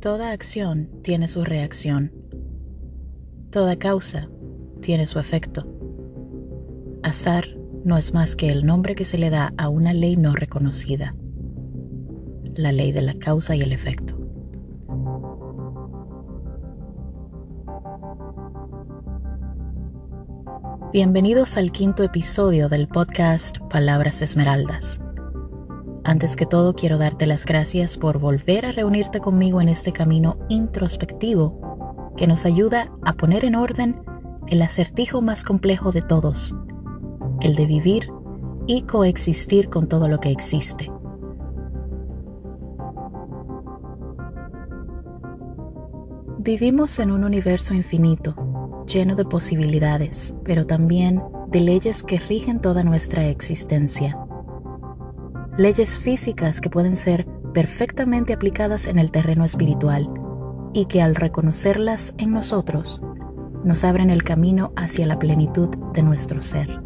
Toda acción tiene su reacción. Toda causa tiene su efecto. Azar no es más que el nombre que se le da a una ley no reconocida, la ley de la causa y el efecto. Bienvenidos al quinto episodio del podcast Palabras Esmeraldas. Antes que todo quiero darte las gracias por volver a reunirte conmigo en este camino introspectivo que nos ayuda a poner en orden el acertijo más complejo de todos, el de vivir y coexistir con todo lo que existe. Vivimos en un universo infinito, lleno de posibilidades, pero también de leyes que rigen toda nuestra existencia. Leyes físicas que pueden ser perfectamente aplicadas en el terreno espiritual y que al reconocerlas en nosotros nos abren el camino hacia la plenitud de nuestro ser.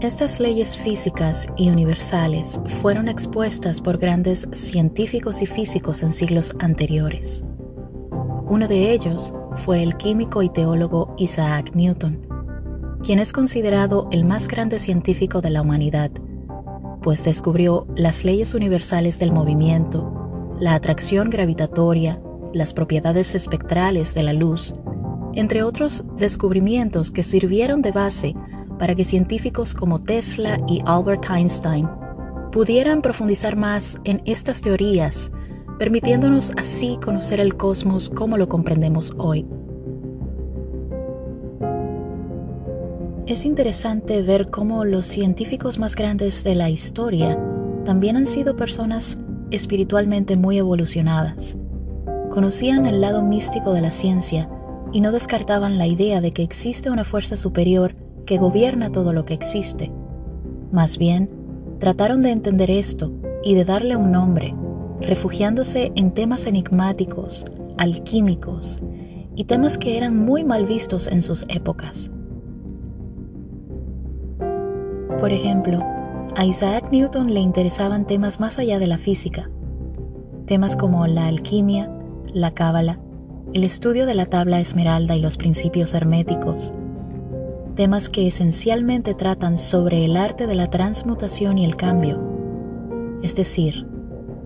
Estas leyes físicas y universales fueron expuestas por grandes científicos y físicos en siglos anteriores. Uno de ellos fue el químico y teólogo Isaac Newton, quien es considerado el más grande científico de la humanidad, pues descubrió las leyes universales del movimiento, la atracción gravitatoria, las propiedades espectrales de la luz, entre otros descubrimientos que sirvieron de base para que científicos como Tesla y Albert Einstein pudieran profundizar más en estas teorías, permitiéndonos así conocer el cosmos como lo comprendemos hoy. Es interesante ver cómo los científicos más grandes de la historia también han sido personas espiritualmente muy evolucionadas. Conocían el lado místico de la ciencia y no descartaban la idea de que existe una fuerza superior que gobierna todo lo que existe. Más bien, trataron de entender esto y de darle un nombre, refugiándose en temas enigmáticos, alquímicos y temas que eran muy mal vistos en sus épocas. Por ejemplo, a Isaac Newton le interesaban temas más allá de la física, temas como la alquimia, la cábala, el estudio de la tabla esmeralda y los principios herméticos, temas que esencialmente tratan sobre el arte de la transmutación y el cambio, es decir,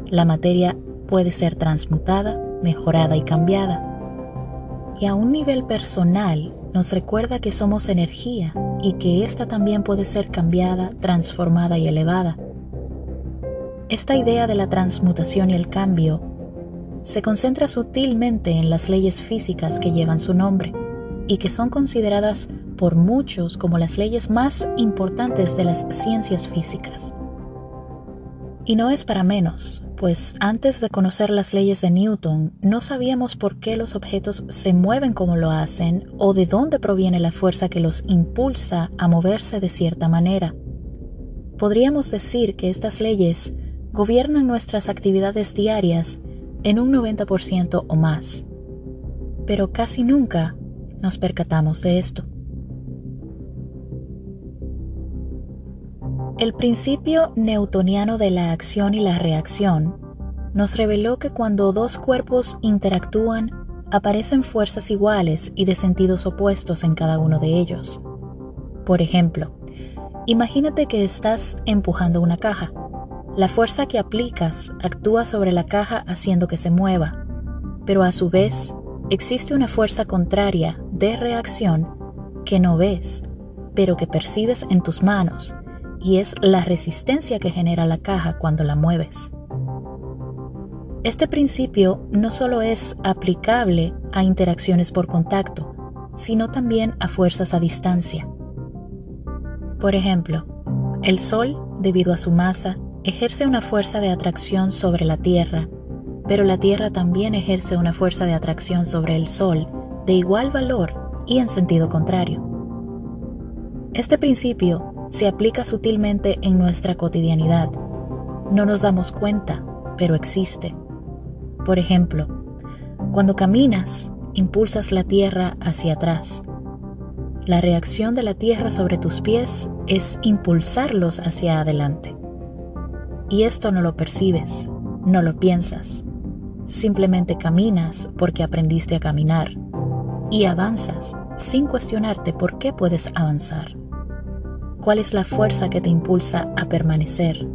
la materia puede ser transmutada, mejorada y cambiada. Y a un nivel personal nos recuerda que somos energía y que ésta también puede ser cambiada, transformada y elevada. Esta idea de la transmutación y el cambio se concentra sutilmente en las leyes físicas que llevan su nombre y que son consideradas por muchos como las leyes más importantes de las ciencias físicas. Y no es para menos, pues antes de conocer las leyes de Newton no sabíamos por qué los objetos se mueven como lo hacen o de dónde proviene la fuerza que los impulsa a moverse de cierta manera. Podríamos decir que estas leyes gobiernan nuestras actividades diarias en un 90% o más. Pero casi nunca nos percatamos de esto. El principio newtoniano de la acción y la reacción nos reveló que cuando dos cuerpos interactúan, aparecen fuerzas iguales y de sentidos opuestos en cada uno de ellos. Por ejemplo, imagínate que estás empujando una caja la fuerza que aplicas actúa sobre la caja haciendo que se mueva, pero a su vez existe una fuerza contraria de reacción que no ves, pero que percibes en tus manos, y es la resistencia que genera la caja cuando la mueves. Este principio no solo es aplicable a interacciones por contacto, sino también a fuerzas a distancia. Por ejemplo, el Sol, debido a su masa, ejerce una fuerza de atracción sobre la Tierra, pero la Tierra también ejerce una fuerza de atracción sobre el Sol de igual valor y en sentido contrario. Este principio se aplica sutilmente en nuestra cotidianidad. No nos damos cuenta, pero existe. Por ejemplo, cuando caminas, impulsas la tierra hacia atrás. La reacción de la tierra sobre tus pies es impulsarlos hacia adelante. Y esto no lo percibes, no lo piensas. simplemente caminas porque aprendiste a caminar y avanzas sin cuestionarte por qué puedes avanzar. ¿Cuál es la fuerza que te impulsa a permanecer?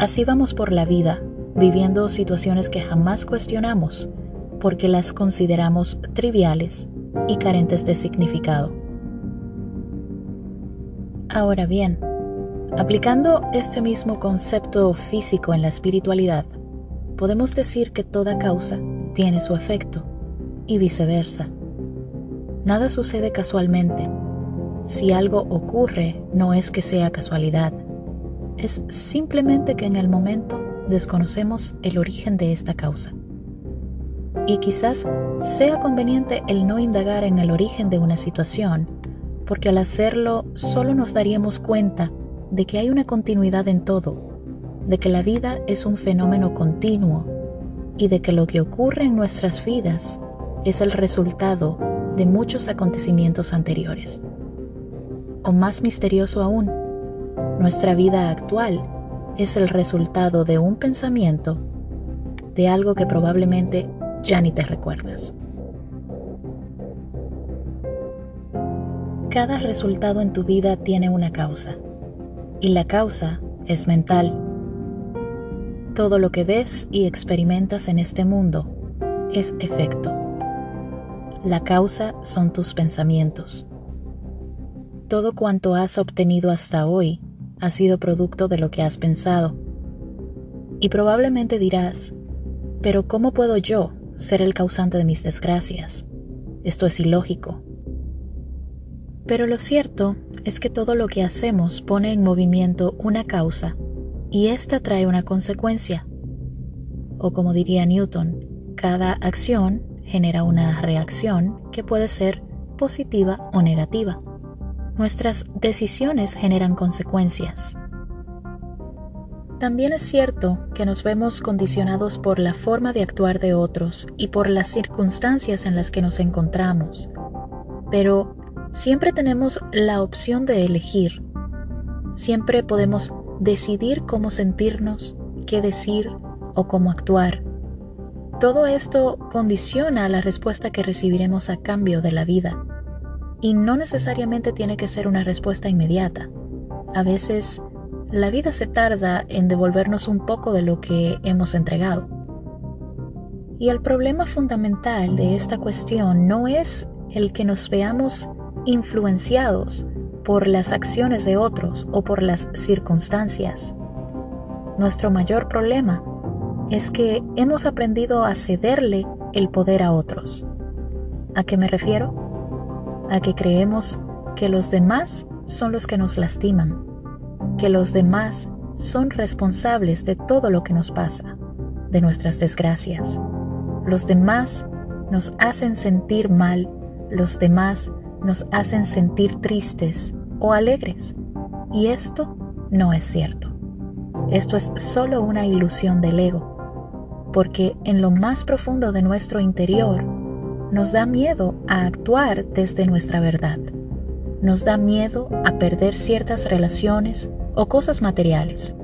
Así vamos por la vida, viviendo situaciones que jamás cuestionamos porque las consideramos triviales y carentes de significado. Ahora bien, aplicando este mismo concepto físico en la espiritualidad, podemos decir que toda causa tiene su efecto y viceversa. Nada sucede casualmente. Si algo ocurre, no es que sea casualidad, es simplemente que en el momento desconocemos el origen de esta causa. Y quizás sea conveniente el no indagar en el origen de una situación, porque al hacerlo solo nos daríamos cuenta de que hay una continuidad en todo, de que la vida es un fenómeno continuo y de que lo que ocurre en nuestras vidas es el resultado de muchos acontecimientos anteriores. O más misterioso aún, nuestra vida actual es el resultado de un pensamiento, de algo que probablemente ya ni te recuerdas. Cada resultado en tu vida tiene una causa, y la causa es mental. Todo lo que ves y experimentas en este mundo es efecto. La causa son tus pensamientos. Todo cuanto has obtenido hasta hoy ha sido producto de lo que has pensado. Y probablemente dirás, pero ¿cómo puedo yo ser el causante de mis desgracias? Esto es ilógico. Pero lo cierto es que todo lo que hacemos pone en movimiento una causa y ésta trae una consecuencia. O como diría Newton, cada acción genera una reacción que puede ser positiva o negativa. Nuestras decisiones generan consecuencias. También es cierto que nos vemos condicionados por la forma de actuar de otros y por las circunstancias en las que nos encontramos. Pero siempre tenemos la opción de elegir. Siempre podemos decidir cómo sentirnos, qué decir o cómo actuar. Todo esto condiciona la respuesta que recibiremos a cambio de la vida. Y no necesariamente tiene que ser una respuesta inmediata. A veces la vida se tarda en devolvernos un poco de lo que hemos entregado. Y el problema fundamental de esta cuestión no es el que nos veamos influenciados por las acciones de otros o por las circunstancias. Nuestro mayor problema es que hemos aprendido a cederle el poder a otros. ¿A qué me refiero? A que creemos que los demás son los que nos lastiman, que los demás son responsables de todo lo que nos pasa, de nuestras desgracias. Los demás nos hacen sentir mal, los demás nos hacen sentir tristes o alegres. Y esto no es cierto. Esto es solo una ilusión del ego, porque en lo más profundo de nuestro interior nos da miedo a actuar desde nuestra verdad. Nos da miedo a perder ciertas relaciones o cosas materiales.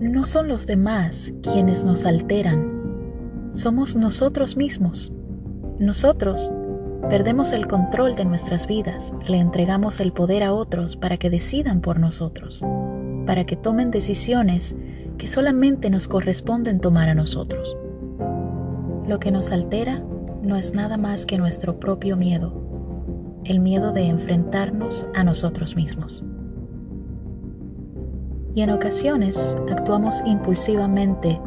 No son los demás quienes nos alteran, somos nosotros mismos. Nosotros Perdemos el control de nuestras vidas, le entregamos el poder a otros para que decidan por nosotros, para que tomen decisiones que solamente nos corresponden tomar a nosotros. Lo que nos altera no es nada más que nuestro propio miedo, el miedo de enfrentarnos a nosotros mismos. Y en ocasiones actuamos impulsivamente,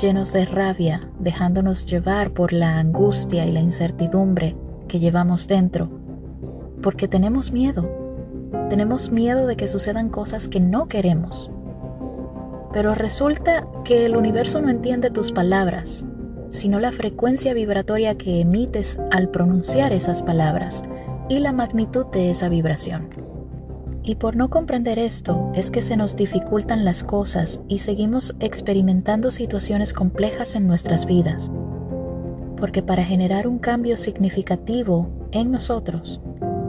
llenos de rabia, dejándonos llevar por la angustia y la incertidumbre que llevamos dentro, porque tenemos miedo. Tenemos miedo de que sucedan cosas que no queremos. Pero resulta que el universo no entiende tus palabras, sino la frecuencia vibratoria que emites al pronunciar esas palabras y la magnitud de esa vibración. Y por no comprender esto es que se nos dificultan las cosas y seguimos experimentando situaciones complejas en nuestras vidas porque para generar un cambio significativo en nosotros,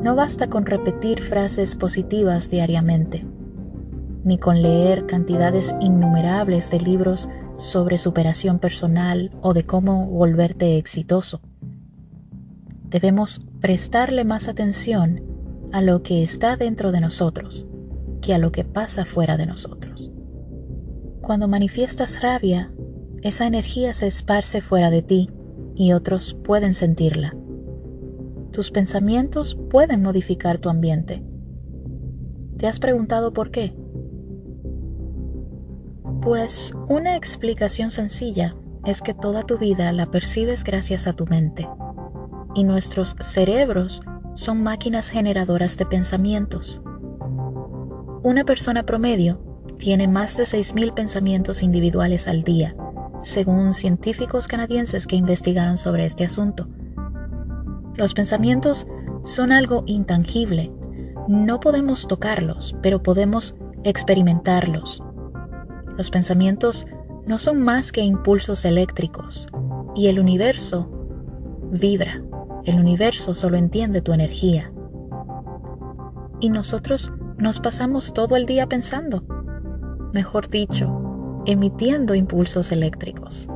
no basta con repetir frases positivas diariamente, ni con leer cantidades innumerables de libros sobre superación personal o de cómo volverte exitoso. Debemos prestarle más atención a lo que está dentro de nosotros que a lo que pasa fuera de nosotros. Cuando manifiestas rabia, esa energía se esparce fuera de ti y otros pueden sentirla. Tus pensamientos pueden modificar tu ambiente. ¿Te has preguntado por qué? Pues una explicación sencilla es que toda tu vida la percibes gracias a tu mente. Y nuestros cerebros son máquinas generadoras de pensamientos. Una persona promedio tiene más de 6.000 pensamientos individuales al día, según científicos canadienses que investigaron sobre este asunto. Los pensamientos son algo intangible. No podemos tocarlos, pero podemos experimentarlos. Los pensamientos no son más que impulsos eléctricos y el universo vibra. El universo solo entiende tu energía. Y nosotros nos pasamos todo el día pensando, mejor dicho, emitiendo impulsos eléctricos.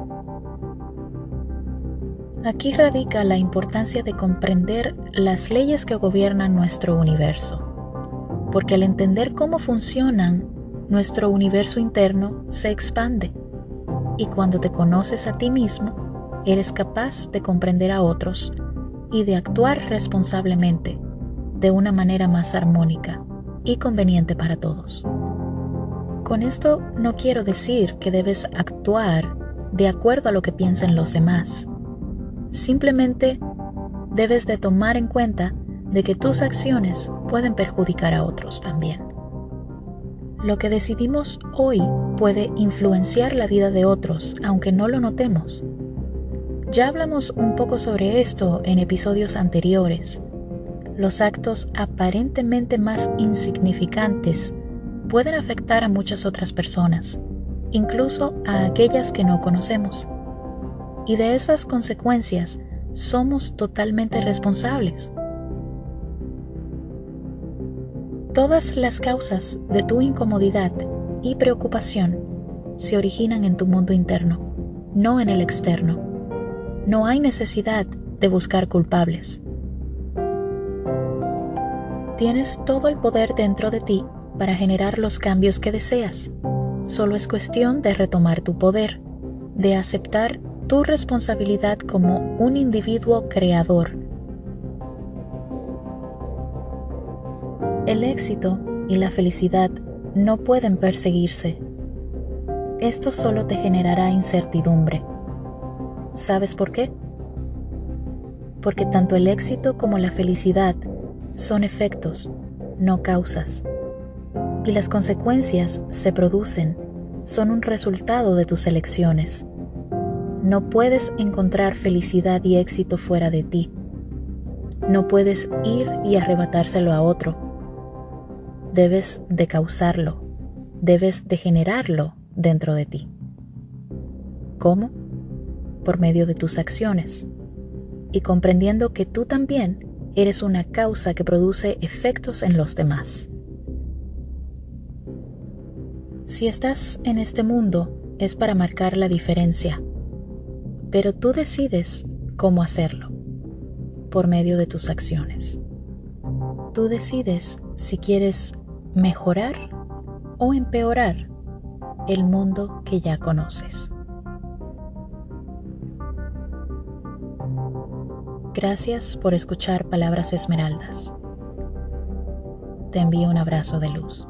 Aquí radica la importancia de comprender las leyes que gobiernan nuestro universo, porque al entender cómo funcionan, nuestro universo interno se expande y cuando te conoces a ti mismo, eres capaz de comprender a otros y de actuar responsablemente de una manera más armónica y conveniente para todos. Con esto no quiero decir que debes actuar de acuerdo a lo que piensen los demás. Simplemente debes de tomar en cuenta de que tus acciones pueden perjudicar a otros también. Lo que decidimos hoy puede influenciar la vida de otros, aunque no lo notemos. Ya hablamos un poco sobre esto en episodios anteriores, los actos aparentemente más insignificantes pueden afectar a muchas otras personas, incluso a aquellas que no conocemos. Y de esas consecuencias somos totalmente responsables. Todas las causas de tu incomodidad y preocupación se originan en tu mundo interno, no en el externo. No hay necesidad de buscar culpables. Tienes todo el poder dentro de ti para generar los cambios que deseas. Solo es cuestión de retomar tu poder, de aceptar tu responsabilidad como un individuo creador. El éxito y la felicidad no pueden perseguirse. Esto solo te generará incertidumbre. ¿Sabes por qué? Porque tanto el éxito como la felicidad son efectos, no causas. Y las consecuencias se producen, son un resultado de tus elecciones. No puedes encontrar felicidad y éxito fuera de ti. No puedes ir y arrebatárselo a otro. Debes de causarlo, debes de generarlo dentro de ti. ¿Cómo? Por medio de tus acciones y comprendiendo que tú también eres una causa que produce efectos en los demás. Si estás en este mundo es para marcar la diferencia, pero tú decides cómo hacerlo, por medio de tus acciones. Tú decides si quieres mejorar o empeorar el mundo que ya conoces. Gracias por escuchar Palabras Esmeraldas. Te envío un abrazo de luz.